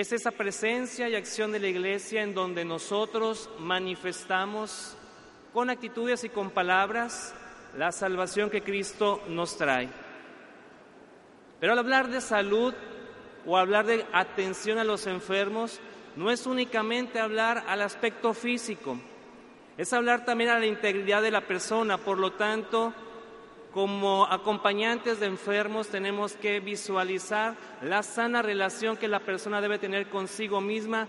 Es esa presencia y acción de la iglesia en donde nosotros manifestamos con actitudes y con palabras la salvación que Cristo nos trae. Pero al hablar de salud o hablar de atención a los enfermos, no es únicamente hablar al aspecto físico, es hablar también a la integridad de la persona. Por lo tanto, como acompañantes de enfermos tenemos que visualizar la sana relación que la persona debe tener consigo misma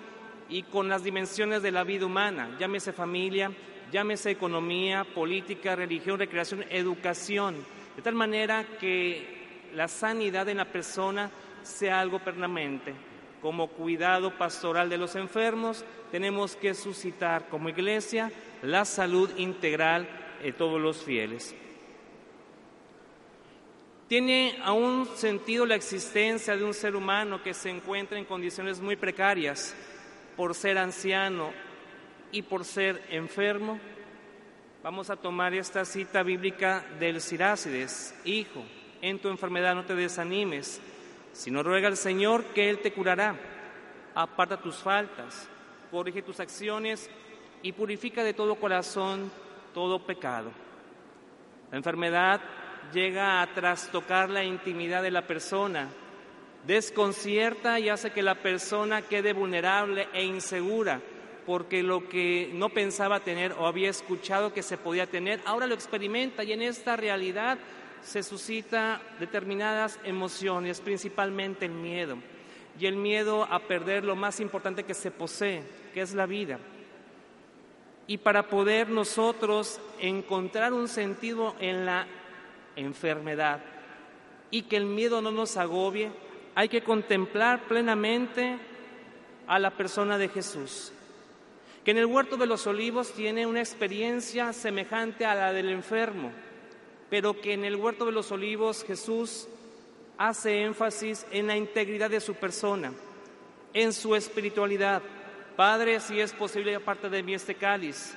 y con las dimensiones de la vida humana, llámese familia, llámese economía, política, religión, recreación, educación, de tal manera que la sanidad en la persona sea algo permanente. Como cuidado pastoral de los enfermos, tenemos que suscitar como iglesia la salud integral de todos los fieles. Tiene aún sentido la existencia de un ser humano que se encuentra en condiciones muy precarias por ser anciano y por ser enfermo. Vamos a tomar esta cita bíblica del Sirácides, Hijo, en tu enfermedad no te desanimes, sino ruega al Señor que Él te curará. Aparta tus faltas, corrige tus acciones y purifica de todo corazón todo pecado. La enfermedad llega a trastocar la intimidad de la persona, desconcierta y hace que la persona quede vulnerable e insegura, porque lo que no pensaba tener o había escuchado que se podía tener, ahora lo experimenta y en esta realidad se suscita determinadas emociones, principalmente el miedo, y el miedo a perder lo más importante que se posee, que es la vida. Y para poder nosotros encontrar un sentido en la enfermedad y que el miedo no nos agobie, hay que contemplar plenamente a la persona de Jesús, que en el huerto de los olivos tiene una experiencia semejante a la del enfermo, pero que en el huerto de los olivos Jesús hace énfasis en la integridad de su persona, en su espiritualidad. Padre, si es posible, aparte de mí este cáliz,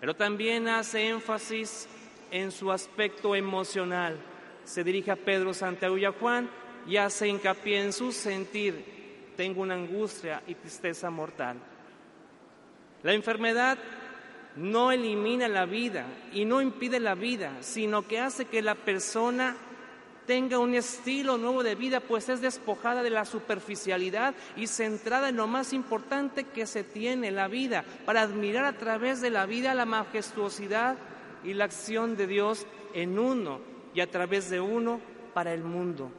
pero también hace énfasis en su aspecto emocional. Se dirige a Pedro, Santiago y a Juan y hace hincapié en su sentir. Tengo una angustia y tristeza mortal. La enfermedad no elimina la vida y no impide la vida, sino que hace que la persona tenga un estilo nuevo de vida, pues es despojada de la superficialidad y centrada en lo más importante que se tiene, la vida, para admirar a través de la vida la majestuosidad y la acción de Dios en uno y a través de uno para el mundo.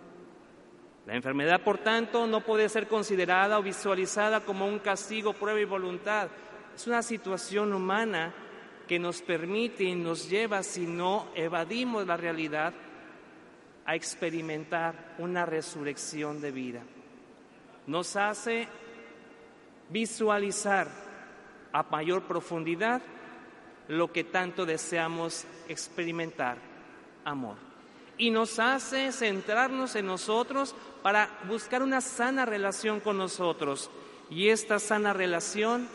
La enfermedad, por tanto, no puede ser considerada o visualizada como un castigo, prueba y voluntad. Es una situación humana que nos permite y nos lleva, si no evadimos la realidad, a experimentar una resurrección de vida. Nos hace visualizar a mayor profundidad lo que tanto deseamos experimentar, amor. Y nos hace centrarnos en nosotros para buscar una sana relación con nosotros. Y esta sana relación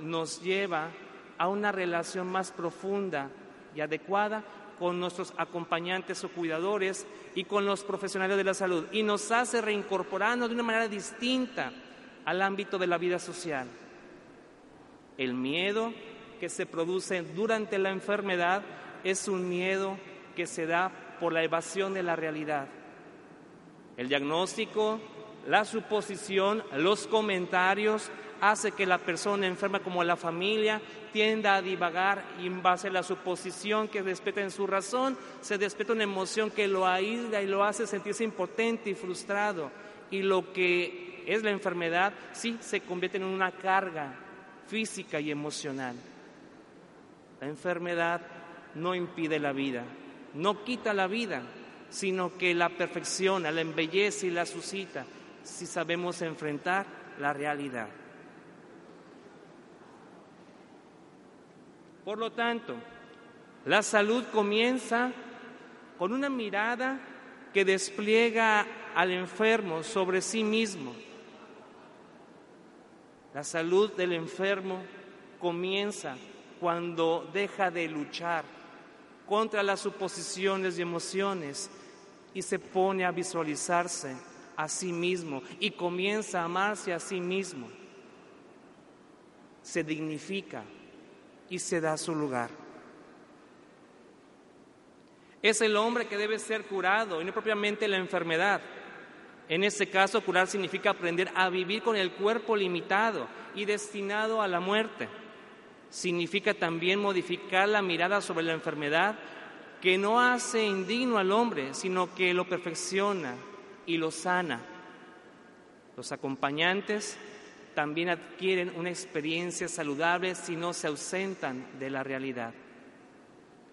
nos lleva a una relación más profunda y adecuada con nuestros acompañantes o cuidadores y con los profesionales de la salud. Y nos hace reincorporarnos de una manera distinta al ámbito de la vida social. El miedo que se produce durante la enfermedad es un miedo que se da por la evasión de la realidad. El diagnóstico, la suposición, los comentarios hace que la persona enferma como la familia tienda a divagar y en base a la suposición que despeta en su razón, se despeta una emoción que lo aísla y lo hace sentirse impotente y frustrado. Y lo que es la enfermedad sí se convierte en una carga física y emocional. La enfermedad no impide la vida, no quita la vida, sino que la perfecciona, la embellece y la suscita. si sabemos enfrentar la realidad. Por lo tanto, la salud comienza con una mirada que despliega al enfermo sobre sí mismo. La salud del enfermo comienza cuando deja de luchar contra las suposiciones y emociones y se pone a visualizarse a sí mismo y comienza a amarse a sí mismo. Se dignifica y se da su lugar. Es el hombre que debe ser curado y no propiamente la enfermedad. En este caso, curar significa aprender a vivir con el cuerpo limitado y destinado a la muerte. Significa también modificar la mirada sobre la enfermedad que no hace indigno al hombre, sino que lo perfecciona y lo sana. Los acompañantes también adquieren una experiencia saludable si no se ausentan de la realidad.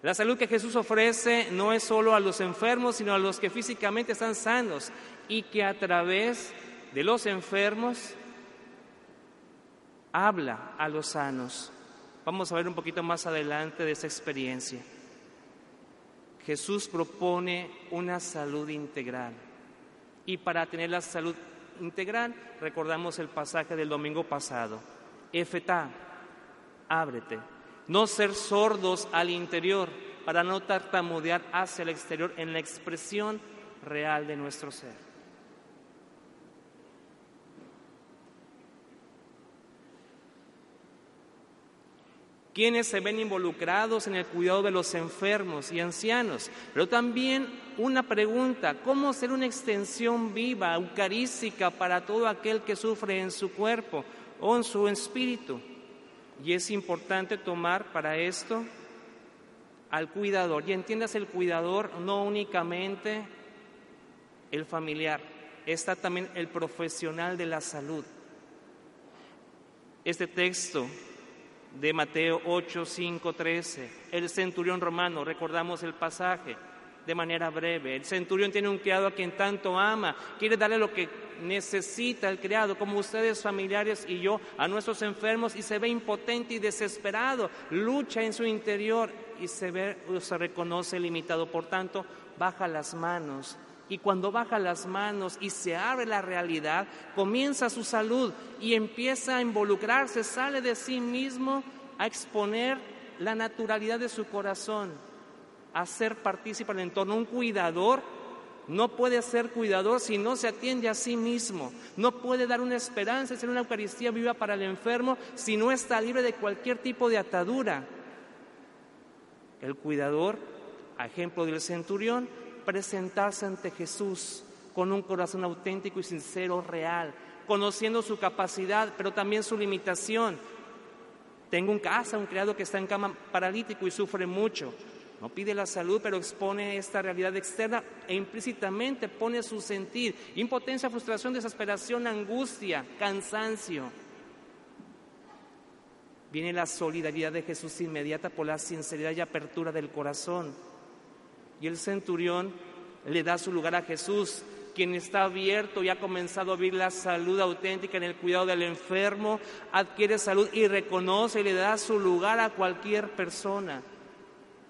La salud que Jesús ofrece no es solo a los enfermos, sino a los que físicamente están sanos y que a través de los enfermos habla a los sanos. Vamos a ver un poquito más adelante de esa experiencia. Jesús propone una salud integral. Y para tener la salud integral, recordamos el pasaje del domingo pasado. Efetá, ábrete no ser sordos al interior para no tartamudear hacia el exterior en la expresión real de nuestro ser. Quienes se ven involucrados en el cuidado de los enfermos y ancianos. Pero también una pregunta, ¿cómo ser una extensión viva, eucarística para todo aquel que sufre en su cuerpo o en su espíritu? Y es importante tomar para esto al cuidador. Y entiendas el cuidador no únicamente el familiar, está también el profesional de la salud. Este texto de Mateo 8, 5, 13, el centurión romano, recordamos el pasaje de manera breve. El centurión tiene un criado a quien tanto ama, quiere darle lo que necesita el criado, como ustedes familiares y yo, a nuestros enfermos y se ve impotente y desesperado, lucha en su interior y se ve se reconoce limitado, por tanto, baja las manos. Y cuando baja las manos y se abre la realidad, comienza su salud y empieza a involucrarse, sale de sí mismo a exponer la naturalidad de su corazón, a ser partícipe del entorno, un cuidador no puede ser cuidador si no se atiende a sí mismo. No puede dar una esperanza, ser una Eucaristía viva para el enfermo si no está libre de cualquier tipo de atadura. El cuidador, a ejemplo del centurión, presentarse ante Jesús con un corazón auténtico y sincero, real, conociendo su capacidad, pero también su limitación. Tengo un casa, un criado que está en cama paralítico y sufre mucho. No pide la salud, pero expone esta realidad externa e implícitamente pone su sentir, impotencia, frustración, desesperación, angustia, cansancio. Viene la solidaridad de Jesús inmediata por la sinceridad y apertura del corazón. Y el centurión le da su lugar a Jesús, quien está abierto y ha comenzado a vivir la salud auténtica en el cuidado del enfermo, adquiere salud y reconoce y le da su lugar a cualquier persona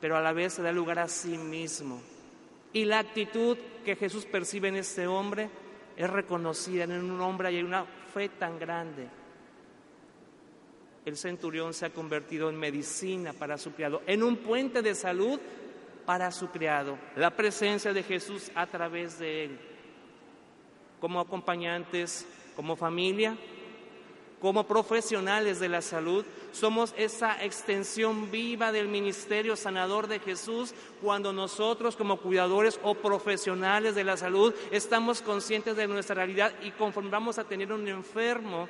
pero a la vez se da lugar a sí mismo. Y la actitud que Jesús percibe en este hombre es reconocida en un hombre y hay una fe tan grande. El centurión se ha convertido en medicina para su criado, en un puente de salud para su criado. La presencia de Jesús a través de él. Como acompañantes, como familia, como profesionales de la salud, somos esa extensión viva del ministerio sanador de Jesús cuando nosotros como cuidadores o profesionales de la salud estamos conscientes de nuestra realidad y conforme vamos a tener un enfermo,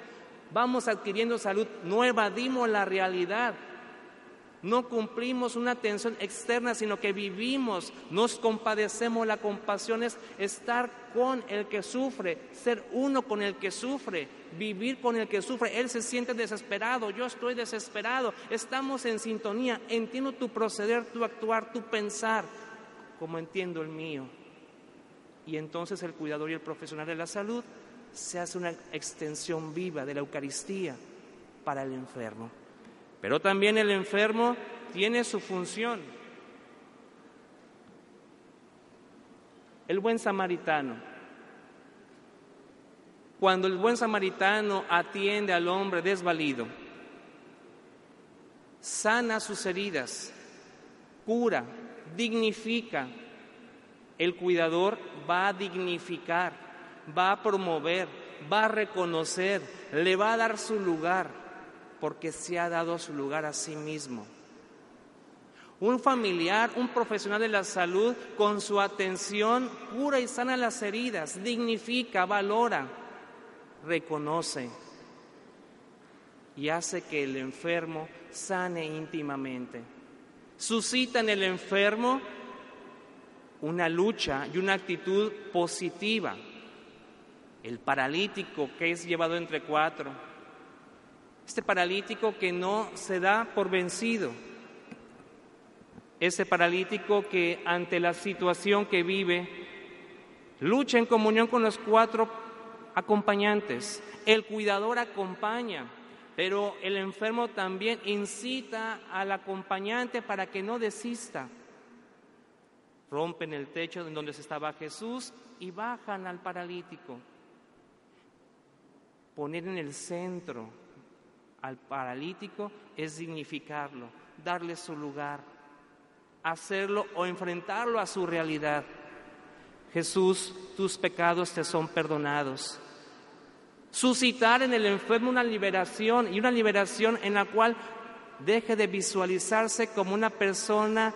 vamos adquiriendo salud nueva, dimos la realidad. No cumplimos una atención externa, sino que vivimos, nos compadecemos. La compasión es estar con el que sufre, ser uno con el que sufre, vivir con el que sufre. Él se siente desesperado, yo estoy desesperado. Estamos en sintonía. Entiendo tu proceder, tu actuar, tu pensar, como entiendo el mío. Y entonces el cuidador y el profesional de la salud se hace una extensión viva de la Eucaristía para el enfermo. Pero también el enfermo tiene su función. El buen samaritano. Cuando el buen samaritano atiende al hombre desvalido, sana sus heridas, cura, dignifica. El cuidador va a dignificar, va a promover, va a reconocer, le va a dar su lugar, porque se ha dado su lugar a sí mismo. Un familiar, un profesional de la salud, con su atención cura y sana las heridas, dignifica, valora, reconoce y hace que el enfermo sane íntimamente. Suscita en el enfermo una lucha y una actitud positiva. El paralítico que es llevado entre cuatro. Este paralítico que no se da por vencido ese paralítico que ante la situación que vive, lucha en comunión con los cuatro acompañantes. El cuidador acompaña, pero el enfermo también incita al acompañante para que no desista. Rompen el techo en donde estaba Jesús y bajan al paralítico. Poner en el centro al paralítico es dignificarlo, darle su lugar hacerlo o enfrentarlo a su realidad. Jesús, tus pecados te son perdonados. Suscitar en el enfermo una liberación y una liberación en la cual deje de visualizarse como una persona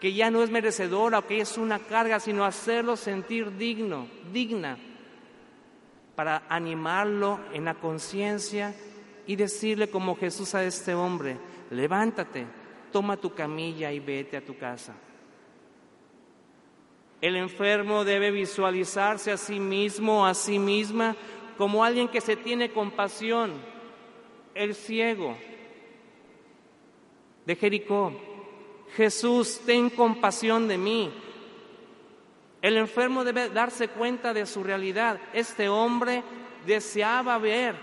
que ya no es merecedora o que es una carga, sino hacerlo sentir digno, digna, para animarlo en la conciencia y decirle como Jesús a este hombre, levántate, toma tu camilla y vete a tu casa. El enfermo debe visualizarse a sí mismo, a sí misma, como alguien que se tiene compasión. El ciego de Jericó, Jesús, ten compasión de mí. El enfermo debe darse cuenta de su realidad. Este hombre deseaba ver,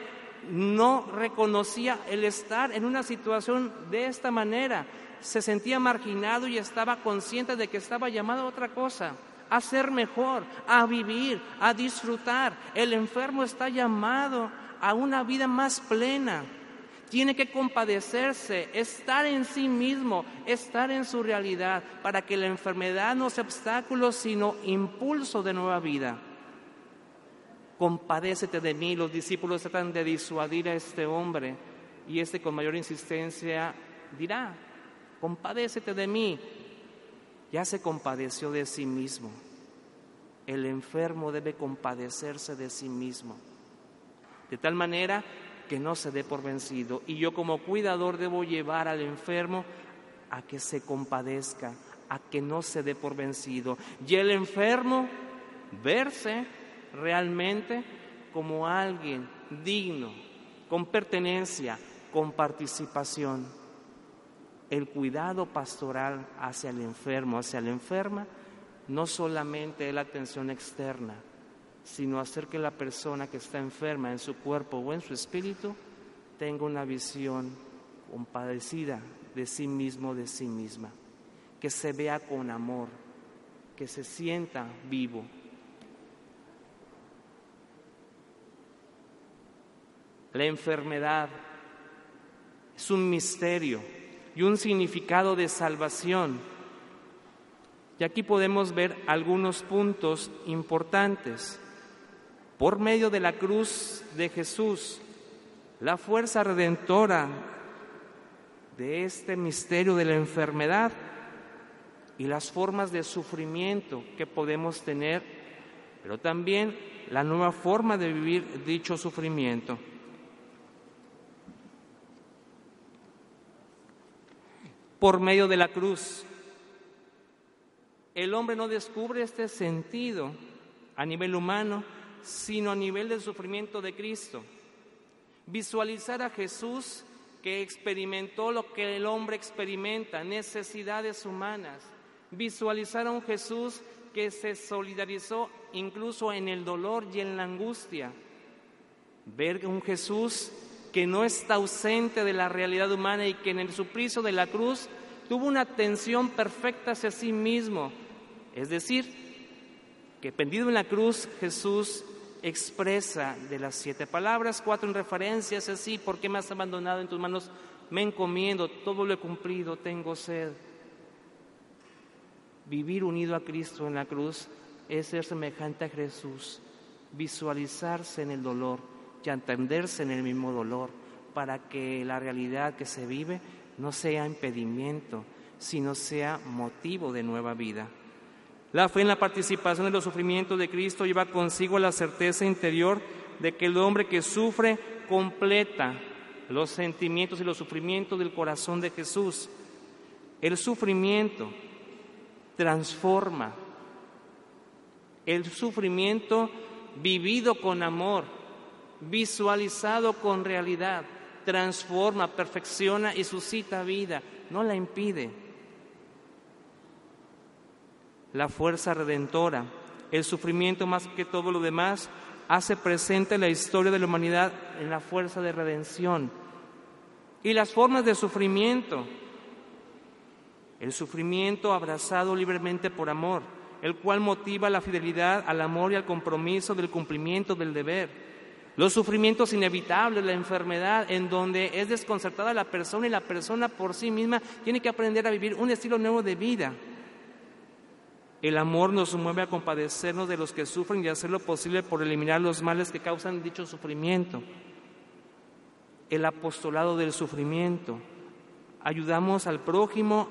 no reconocía el estar en una situación de esta manera. Se sentía marginado y estaba consciente de que estaba llamado a otra cosa, a ser mejor, a vivir, a disfrutar. El enfermo está llamado a una vida más plena. Tiene que compadecerse, estar en sí mismo, estar en su realidad, para que la enfermedad no sea obstáculo, sino impulso de nueva vida compadécete de mí. Los discípulos tratan de disuadir a este hombre y este con mayor insistencia dirá, compadécete de mí. Ya se compadeció de sí mismo. El enfermo debe compadecerse de sí mismo. De tal manera que no se dé por vencido. Y yo como cuidador debo llevar al enfermo a que se compadezca, a que no se dé por vencido. Y el enfermo verse realmente como alguien digno, con pertenencia, con participación. El cuidado pastoral hacia el enfermo, hacia la enferma, no solamente es la atención externa, sino hacer que la persona que está enferma en su cuerpo o en su espíritu tenga una visión compadecida de sí mismo, de sí misma, que se vea con amor, que se sienta vivo, La enfermedad es un misterio y un significado de salvación. Y aquí podemos ver algunos puntos importantes. Por medio de la cruz de Jesús, la fuerza redentora de este misterio de la enfermedad y las formas de sufrimiento que podemos tener, pero también la nueva forma de vivir dicho sufrimiento. Por medio de la cruz. El hombre no descubre este sentido a nivel humano, sino a nivel del sufrimiento de Cristo. Visualizar a Jesús que experimentó lo que el hombre experimenta, necesidades humanas. Visualizar a un Jesús que se solidarizó incluso en el dolor y en la angustia. Ver un Jesús que no está ausente de la realidad humana y que en el suplicio de la cruz tuvo una atención perfecta hacia sí mismo. Es decir, que pendido en la cruz Jesús expresa de las siete palabras, cuatro en referencias así, ¿por qué me has abandonado en tus manos? Me encomiendo, todo lo he cumplido, tengo sed. Vivir unido a Cristo en la cruz es ser semejante a Jesús, visualizarse en el dolor y entenderse en el mismo dolor para que la realidad que se vive no sea impedimento, sino sea motivo de nueva vida. La fe en la participación en los sufrimientos de Cristo lleva consigo la certeza interior de que el hombre que sufre completa los sentimientos y los sufrimientos del corazón de Jesús. El sufrimiento transforma. El sufrimiento vivido con amor, visualizado con realidad, transforma, perfecciona y suscita vida, no la impide. La fuerza redentora, el sufrimiento más que todo lo demás, hace presente la historia de la humanidad en la fuerza de redención. Y las formas de sufrimiento, el sufrimiento abrazado libremente por amor, el cual motiva la fidelidad al amor y al compromiso del cumplimiento del deber. Los sufrimientos inevitables, la enfermedad, en donde es desconcertada la persona y la persona por sí misma tiene que aprender a vivir un estilo nuevo de vida. El amor nos mueve a compadecernos de los que sufren y hacer lo posible por eliminar los males que causan dicho sufrimiento. El apostolado del sufrimiento. Ayudamos al prójimo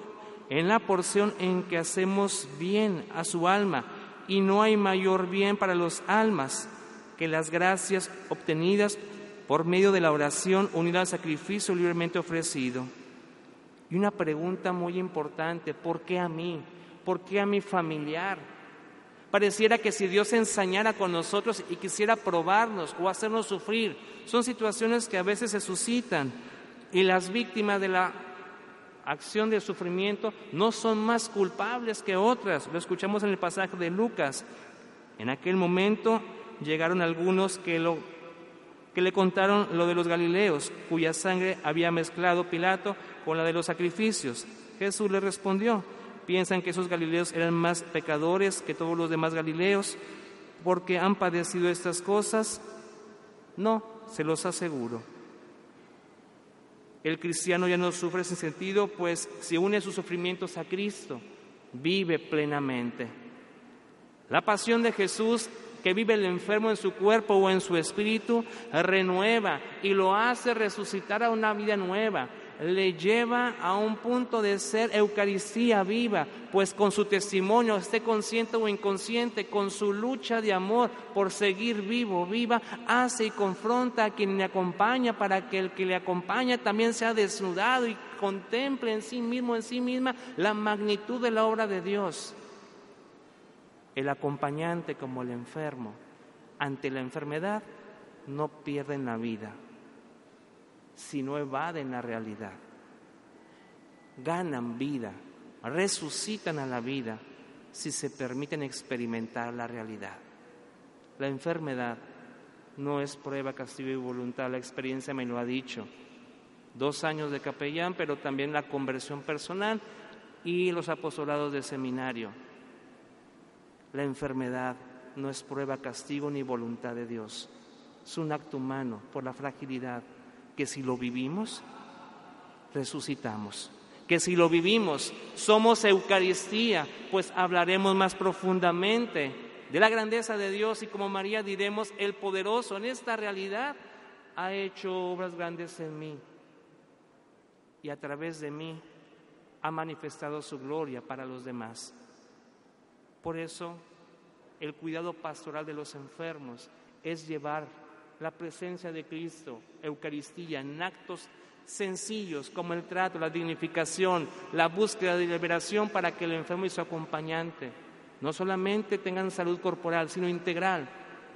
en la porción en que hacemos bien a su alma y no hay mayor bien para los almas que las gracias obtenidas por medio de la oración unida al sacrificio libremente ofrecido. Y una pregunta muy importante, ¿por qué a mí? ¿Por qué a mi familiar? Pareciera que si Dios ensañara con nosotros y quisiera probarnos o hacernos sufrir, son situaciones que a veces se suscitan y las víctimas de la acción de sufrimiento no son más culpables que otras. Lo escuchamos en el pasaje de Lucas. En aquel momento llegaron algunos que, lo, que le contaron lo de los Galileos, cuya sangre había mezclado Pilato con la de los sacrificios. Jesús le respondió, piensan que esos galileos eran más pecadores que todos los demás galileos porque han padecido estas cosas? No, se los aseguro. El cristiano ya no sufre sin sentido, pues si une sus sufrimientos a Cristo, vive plenamente. La pasión de Jesús que vive el enfermo en su cuerpo o en su espíritu, renueva y lo hace resucitar a una vida nueva le lleva a un punto de ser Eucaristía viva, pues con su testimonio, esté consciente o inconsciente, con su lucha de amor por seguir vivo, viva, hace y confronta a quien le acompaña para que el que le acompaña también sea desnudado y contemple en sí mismo, en sí misma, la magnitud de la obra de Dios. El acompañante como el enfermo, ante la enfermedad, no pierden la vida si no evaden la realidad. Ganan vida, resucitan a la vida si se permiten experimentar la realidad. La enfermedad no es prueba, castigo y voluntad, la experiencia me lo ha dicho. Dos años de capellán, pero también la conversión personal y los apostolados de seminario. La enfermedad no es prueba, castigo ni voluntad de Dios. Es un acto humano por la fragilidad, que si lo vivimos, resucitamos. Que si lo vivimos, somos Eucaristía, pues hablaremos más profundamente de la grandeza de Dios y como María diremos, el poderoso en esta realidad ha hecho obras grandes en mí y a través de mí ha manifestado su gloria para los demás. Por eso, el cuidado pastoral de los enfermos es llevar la presencia de Cristo, Eucaristía, en actos sencillos como el trato, la dignificación, la búsqueda de liberación para que el enfermo y su acompañante no solamente tengan salud corporal, sino integral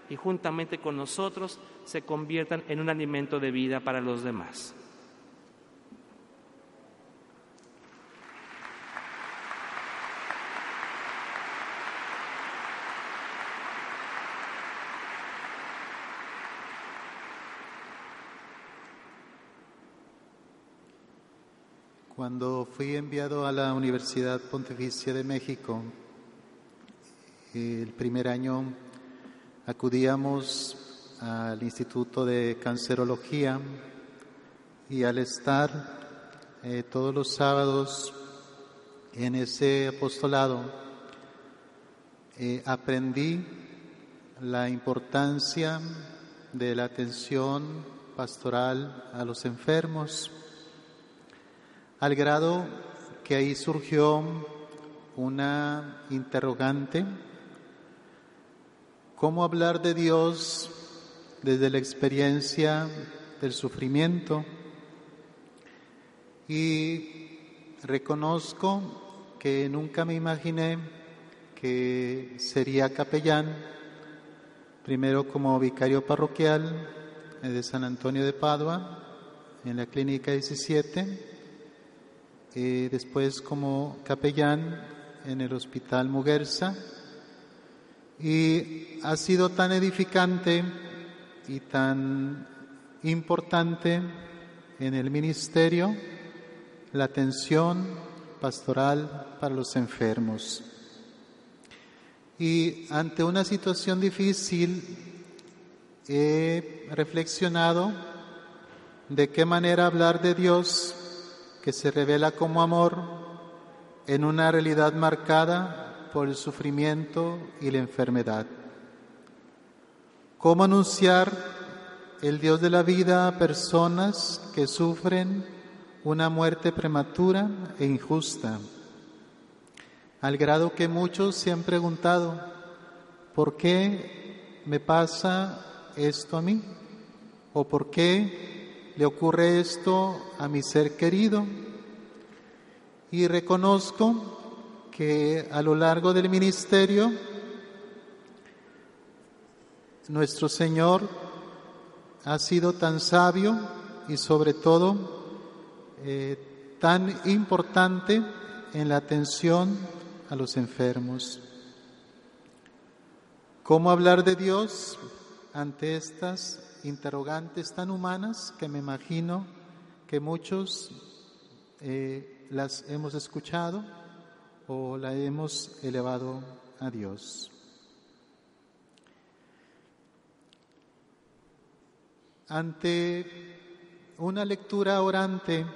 y juntamente con nosotros se conviertan en un alimento de vida para los demás. Cuando fui enviado a la Universidad Pontificia de México, el primer año acudíamos al Instituto de Cancerología y al estar eh, todos los sábados en ese apostolado, eh, aprendí la importancia de la atención pastoral a los enfermos, al grado que ahí surgió una interrogante, ¿cómo hablar de Dios desde la experiencia del sufrimiento? Y reconozco que nunca me imaginé que sería capellán, primero como vicario parroquial de San Antonio de Padua, en la Clínica 17, eh, después como capellán en el Hospital Muguerza, y ha sido tan edificante y tan importante en el ministerio la atención pastoral para los enfermos. Y ante una situación difícil he reflexionado de qué manera hablar de Dios que se revela como amor en una realidad marcada por el sufrimiento y la enfermedad. ¿Cómo anunciar el Dios de la vida a personas que sufren una muerte prematura e injusta? Al grado que muchos se han preguntado, ¿por qué me pasa esto a mí? ¿O por qué le ocurre esto a mi ser querido y reconozco que a lo largo del ministerio nuestro Señor ha sido tan sabio y sobre todo eh, tan importante en la atención a los enfermos. ¿Cómo hablar de Dios ante estas interrogantes tan humanas que me imagino que muchos eh, las hemos escuchado o la hemos elevado a Dios. Ante una lectura orante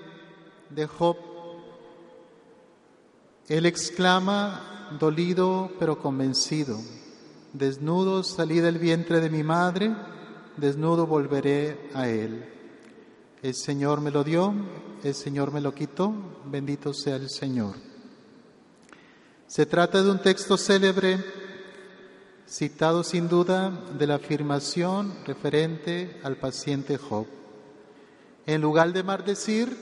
de Job, él exclama, dolido pero convencido, desnudo salí del vientre de mi madre, desnudo volveré a Él. El Señor me lo dio, el Señor me lo quitó, bendito sea el Señor. Se trata de un texto célebre, citado sin duda de la afirmación referente al paciente Job. En lugar de maldecir,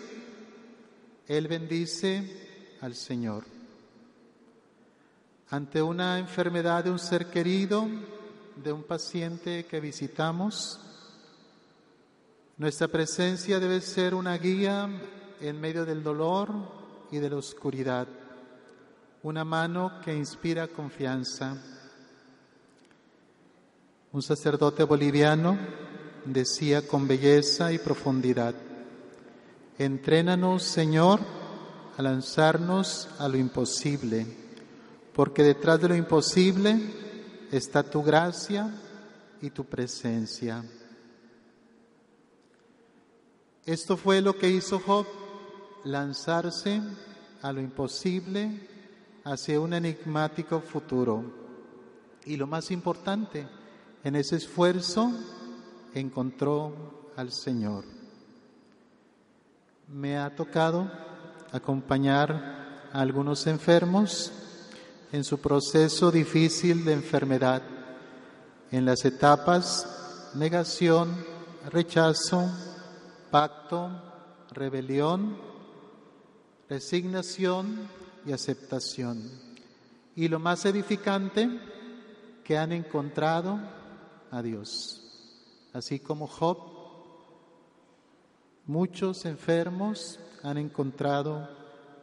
él bendice al Señor. Ante una enfermedad de un ser querido, de un paciente que visitamos, nuestra presencia debe ser una guía en medio del dolor y de la oscuridad, una mano que inspira confianza. Un sacerdote boliviano decía con belleza y profundidad, entrénanos Señor a lanzarnos a lo imposible, porque detrás de lo imposible está tu gracia y tu presencia. Esto fue lo que hizo Job, lanzarse a lo imposible hacia un enigmático futuro. Y lo más importante, en ese esfuerzo encontró al Señor. Me ha tocado acompañar a algunos enfermos en su proceso difícil de enfermedad, en las etapas negación, rechazo, pacto, rebelión, resignación y aceptación. Y lo más edificante, que han encontrado a Dios. Así como Job, muchos enfermos han encontrado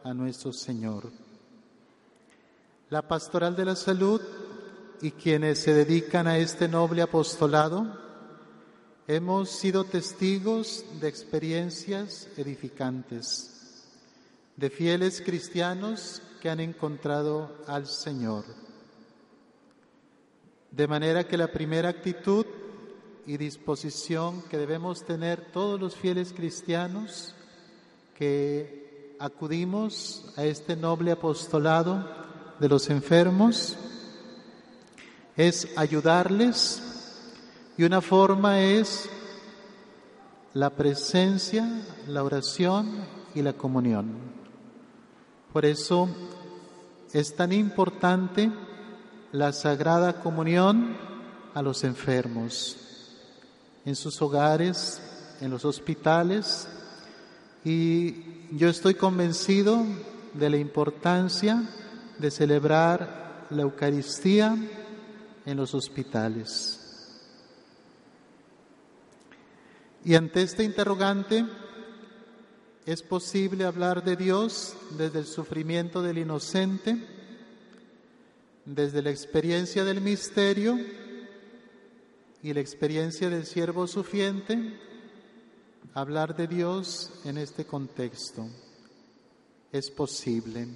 a nuestro Señor la Pastoral de la Salud y quienes se dedican a este noble apostolado, hemos sido testigos de experiencias edificantes. de fieles cristianos que han encontrado al Señor. De manera que la primera actitud y disposición que debemos tener todos los fieles cristianos que acudimos a este noble apostolado de los enfermos es ayudarles y una forma es la presencia, la oración y la comunión. Por eso es tan importante la sagrada comunión a los enfermos, en sus hogares, en los hospitales, y yo estoy convencido de la importancia de celebrar la Eucaristía en los hospitales. Y ante este interrogante, ¿es posible hablar de Dios desde el sufrimiento del inocente, desde la experiencia del misterio y la experiencia del siervo sufriente? Hablar de Dios en este contexto es posible.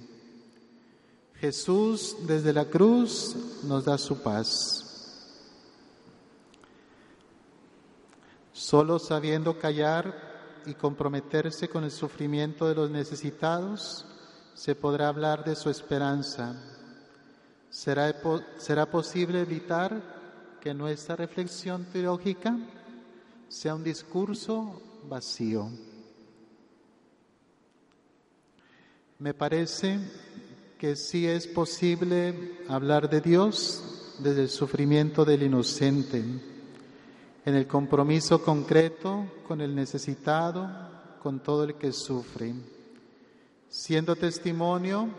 Jesús desde la cruz nos da su paz. Solo sabiendo callar y comprometerse con el sufrimiento de los necesitados, se podrá hablar de su esperanza. ¿Será, será posible evitar que nuestra reflexión teológica sea un discurso vacío? Me parece que sí es posible hablar de Dios desde el sufrimiento del inocente en el compromiso concreto con el necesitado, con todo el que sufre, siendo testimonio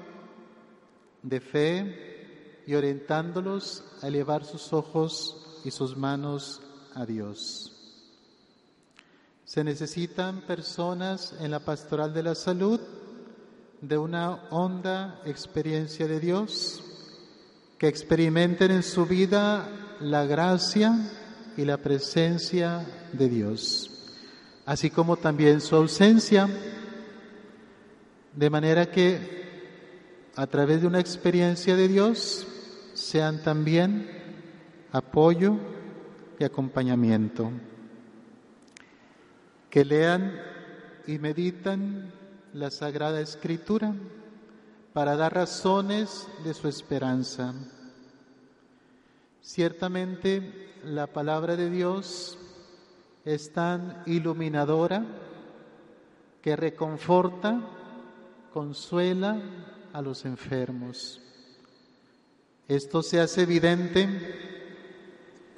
de fe y orientándolos a elevar sus ojos y sus manos a Dios. Se necesitan personas en la pastoral de la salud de una honda experiencia de Dios, que experimenten en su vida la gracia, y la presencia de Dios, así como también su ausencia, de manera que a través de una experiencia de Dios sean también apoyo y acompañamiento. Que lean y meditan la Sagrada Escritura para dar razones de su esperanza. Ciertamente la palabra de Dios es tan iluminadora que reconforta, consuela a los enfermos. Esto se hace evidente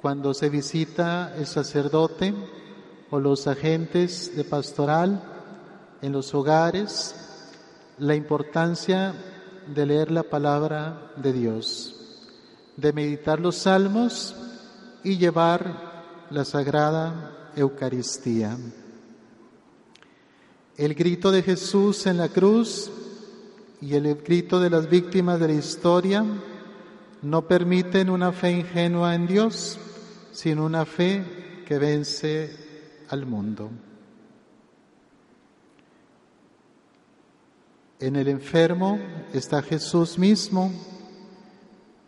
cuando se visita el sacerdote o los agentes de pastoral en los hogares, la importancia de leer la palabra de Dios, de meditar los salmos y llevar la sagrada Eucaristía. El grito de Jesús en la cruz y el grito de las víctimas de la historia no permiten una fe ingenua en Dios, sino una fe que vence al mundo. En el enfermo está Jesús mismo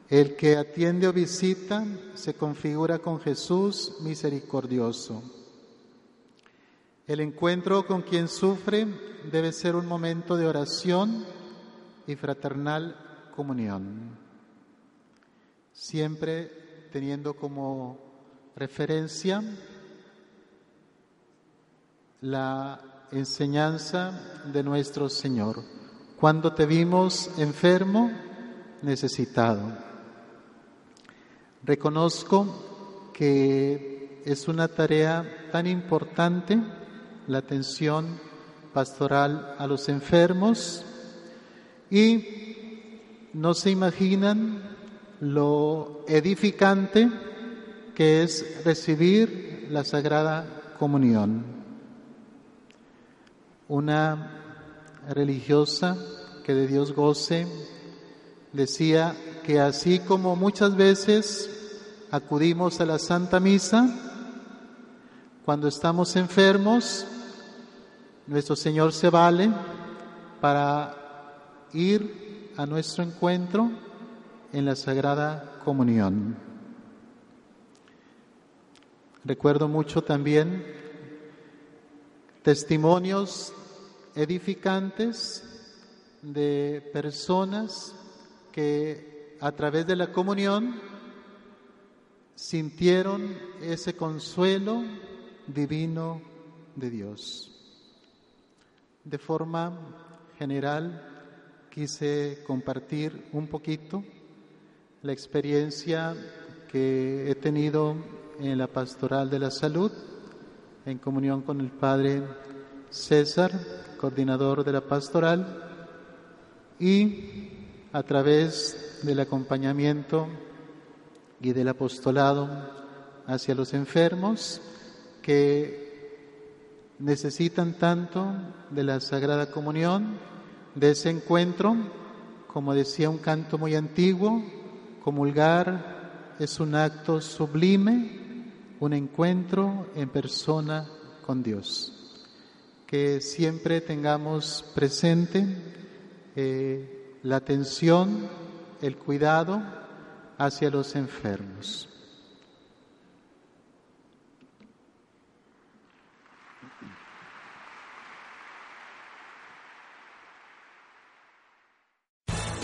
el que atiende o visita se configura con Jesús misericordioso. El encuentro con quien sufre debe ser un momento de oración y fraternal comunión, siempre teniendo como referencia la enseñanza de nuestro Señor. Cuando te vimos enfermo, necesitado. Reconozco que es una tarea tan importante la atención pastoral a los enfermos y no se imaginan lo edificante que es recibir la Sagrada Comunión. Una religiosa que de Dios goce decía que así como muchas veces acudimos a la Santa Misa, cuando estamos enfermos, nuestro Señor se vale para ir a nuestro encuentro en la Sagrada Comunión. Recuerdo mucho también testimonios edificantes de personas que a través de la comunión sintieron ese consuelo divino de Dios. De forma general, quise compartir un poquito la experiencia que he tenido en la pastoral de la salud, en comunión con el Padre César, coordinador de la pastoral, y a través del acompañamiento y del apostolado hacia los enfermos que necesitan tanto de la Sagrada Comunión, de ese encuentro, como decía un canto muy antiguo, comulgar es un acto sublime, un encuentro en persona con Dios. Que siempre tengamos presente eh, la atención, el cuidado, hacia los enfermos.